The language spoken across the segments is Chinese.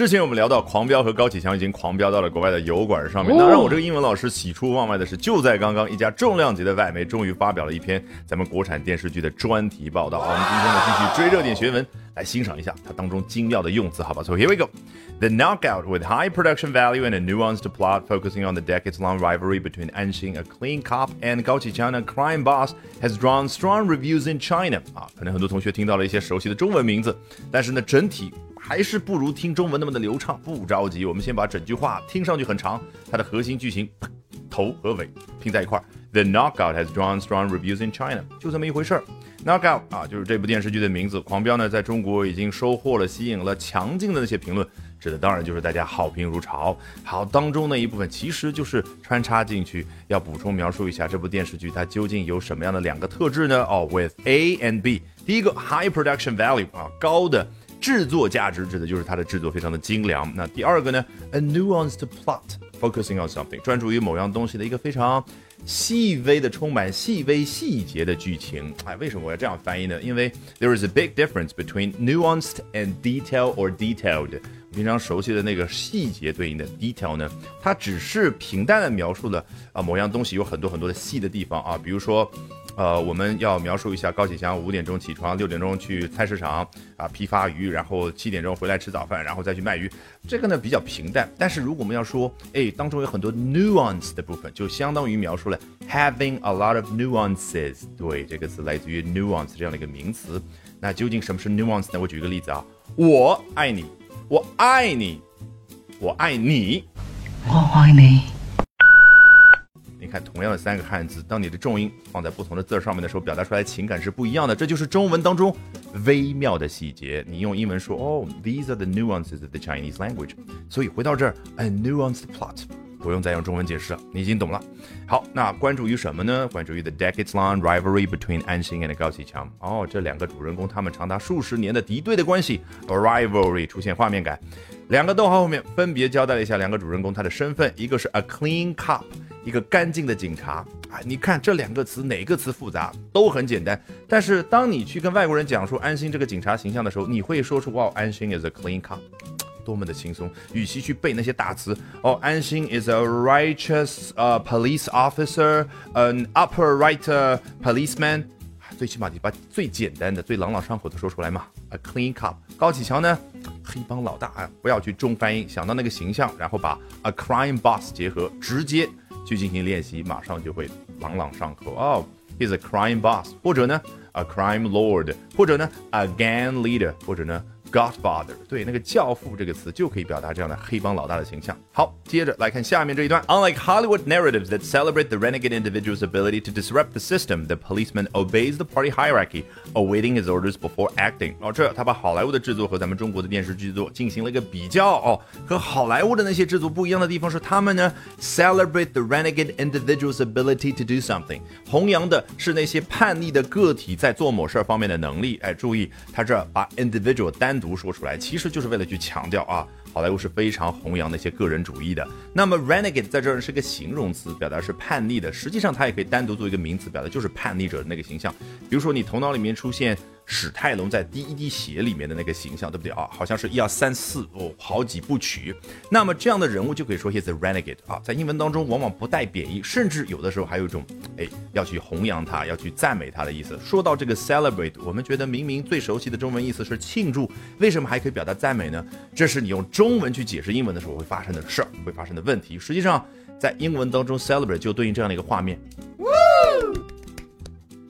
之前我们聊到狂飙和高启强已经狂飙到了国外的油管上面，那让我这个英文老师喜出望外的是，就在刚刚，一家重量级的外媒终于发表了一篇咱们国产电视剧的专题报道。我们今天呢继续追热点学文，来欣赏一下它当中精妙的用词，好吧？So here we go. The knockout with high production value and a nuanced plot focusing on the decades-long rivalry between Anxing, a clean cop, and Gao Qiqiang, a crime boss, has drawn strong reviews in China. 啊，可能很多同学听到了一些熟悉的中文名字，但是呢，整体还是不如听中文那么的流畅。不着急，我们先把整句话听上去很长，它的核心句型 头和尾拼在一块儿。The knockout has drawn strong reviews in China，就这么一回事儿。knockout 啊，就是这部电视剧的名字。狂飙呢，在中国已经收获了、吸引了强劲的那些评论。指的当然就是大家好评如潮。好，当中那一部分其实就是穿插进去，要补充描述一下这部电视剧它究竟有什么样的两个特质呢？哦，with A and B。第一个 high production value 啊，高的制作价值，指的就是它的制作非常的精良。那第二个呢，a nuanced plot focusing on something，专注于某样东西的一个非常细微的、充满细微细节的剧情。哎，为什么我要这样翻译呢？因为 there is a big difference between nuanced and detail or detailed。平常熟悉的那个细节对应的 detail 呢，它只是平淡的描述了啊某样东西有很多很多的细的地方啊，比如说，呃，我们要描述一下高启强五点钟起床，六点钟去菜市场啊批发鱼，然后七点钟回来吃早饭，然后再去卖鱼，这个呢比较平淡。但是如果我们要说，哎，当中有很多 nuance 的部分，就相当于描述了 having a lot of nuances。对，这个词来自于 nuance 这样的一个名词。那究竟什么是 nuance 呢？我举一个例子啊，我爱你。我爱你，我爱你，我爱你。看，同样的三个汉字，当你的重音放在不同的字上面的时候，表达出来情感是不一样的。这就是中文当中微妙的细节。你用英文说，哦，These are the nuances of the Chinese language。所以回到这儿，a nuanced plot。不用再用中文解释了，你已经懂了。好，那关注于什么呢？关注于 the decades-long rivalry between An Xing and 高启强。哦，这两个主人公他们长达数十年的敌对的关系，rivalry 出现画面感。两个逗号后面分别交代了一下两个主人公他的身份，一个是 a clean cop，一个干净的警察。啊，你看这两个词哪个词复杂？都很简单。但是当你去跟外国人讲述安心这个警察形象的时候，你会说出哇，安心 is a clean cop。多么的轻松，与其去背那些大词哦，安心 is a righteous 呃 police officer，an upper right policeman，最起码你把最简单的、最朗朗上口的说出来嘛。A clean cop，高启强呢，黑帮老大啊，不要去中翻译，想到那个形象，然后把 a crime boss 结合，直接去进行练习，马上就会朗朗上口哦。He's a crime boss，或者呢，a crime lord，或者呢，a gang leader，或者呢。Godfather，对，那个教父这个词就可以表达这样的黑帮老大的形象。好，接着来看下面这一段。Unlike Hollywood narratives that celebrate the renegade individual's ability to disrupt the system, the policeman obeys the party hierarchy, awaiting his orders before acting。哦，这他把好莱坞的制作和咱们中国的电视剧作进行了一个比较。哦，和好莱坞的那些制作不一样的地方是，他们呢 celebrate the renegade individual's ability to do something，弘扬的是那些叛逆的个体在做某事儿方面的能力。哎，注意，他这把 individual 单 独说出来，其实就是为了去强调啊，好莱坞是非常弘扬那些个人主义的。那么 renegade 在这儿是个形容词，表达是叛逆的，实际上它也可以单独做一个名词，表达就是叛逆者的那个形象。比如说你头脑里面出现。史泰龙在第一滴血里面的那个形象，对不对啊？好像是一二三四哦，好几部曲。那么这样的人物就可以说 he's a renegade 啊，在英文当中往往不带贬义，甚至有的时候还有一种哎要去弘扬他，要去赞美他的意思。说到这个 celebrate，我们觉得明明最熟悉的中文意思是庆祝，为什么还可以表达赞美呢？这是你用中文去解释英文的时候会发生的事儿，会发生的问题。实际上在英文当中 celebrate 就对应这样的一个画面。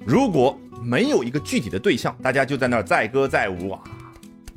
如果没有一个具体的对象，大家就在那儿载歌载舞啊，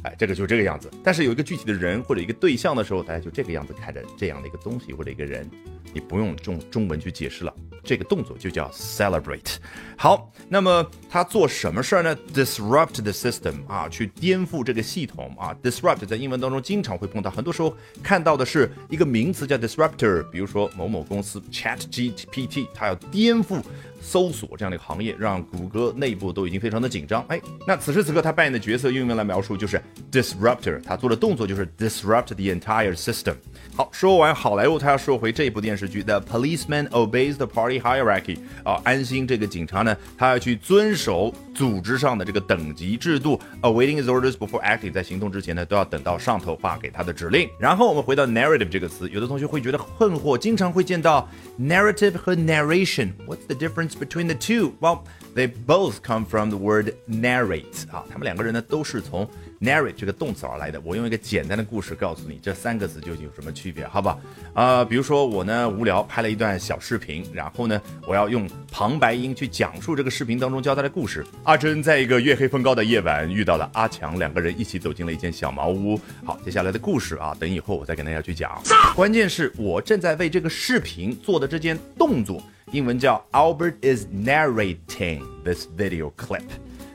哎，这个就这个样子。但是有一个具体的人或者一个对象的时候，大家就这个样子看着这样的一个东西或者一个人，你不用中中文去解释了，这个动作就叫 celebrate。好，那么他做什么事儿呢？disrupt the system 啊，去颠覆这个系统啊。disrupt 在英文当中经常会碰到，很多时候看到的是一个名词叫 disruptor，比如说某某公司 Chat GPT，它要颠覆。搜索这样的一个行业，让谷歌内部都已经非常的紧张。哎，那此时此刻他扮演的角色用英文来描述就是 disruptor，他做的动作就是 disrupt the entire system。好，说完好莱坞，他要说回这部电视剧，The Policeman Obeys the Party Hierarchy。啊，安心这个警察呢，他要去遵守组织上的这个等级制度，awaiting his orders before acting，在行动之前呢，都要等到上头发给他的指令。然后我们回到 narrative 这个词，有的同学会觉得困惑，经常会见到 narrative 和 narration。What's the difference between the two? Well, they both come from the word narrate。啊，他们两个人呢，都是从 narrate 这个动词而来的。我用一个简单的故事告诉你这三个字究竟有什么区别，好吧？啊，比如说我呢无聊拍了一段小视频，然后呢我要用旁白音去讲述这个视频当中交代的故事。阿珍在一个月黑风高的夜晚遇到了阿强，两个人一起走进了一间小茅屋。好，接下来的故事啊，等以后我再跟大家去讲。关键是我正在为这个视频做的这件动作，英文叫 Albert is narrating this video clip。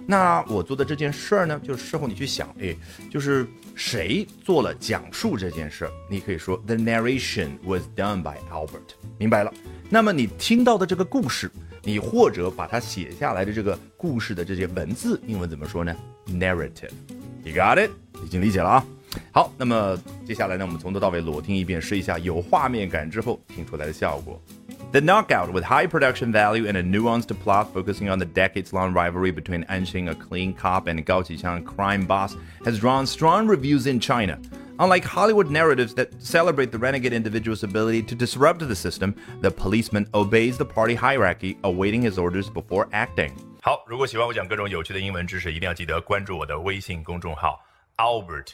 那我做的这件事儿呢，就是事后你去想，哎，就是谁做了讲述这件事儿？你可以说 The narration was done by Albert。明白了？那么你听到的这个故事，你或者把它写下来的这个故事的这些文字，英文怎么说呢？Narrative。You got it？已经理解了啊。好，那么接下来呢，我们从头到尾裸听一遍，试一下有画面感之后听出来的效果。The Knockout, with high production value and a nuanced plot focusing on the decades long rivalry between Anxing, a clean cop, and Gao Qixiang, a crime boss, has drawn strong reviews in China. Unlike Hollywood narratives that celebrate the renegade individual's ability to disrupt the system, the policeman obeys the party hierarchy, awaiting his orders before acting. 好，如果喜欢我讲各种有趣的英文知识，一定要记得关注我的微信公众号 Albert。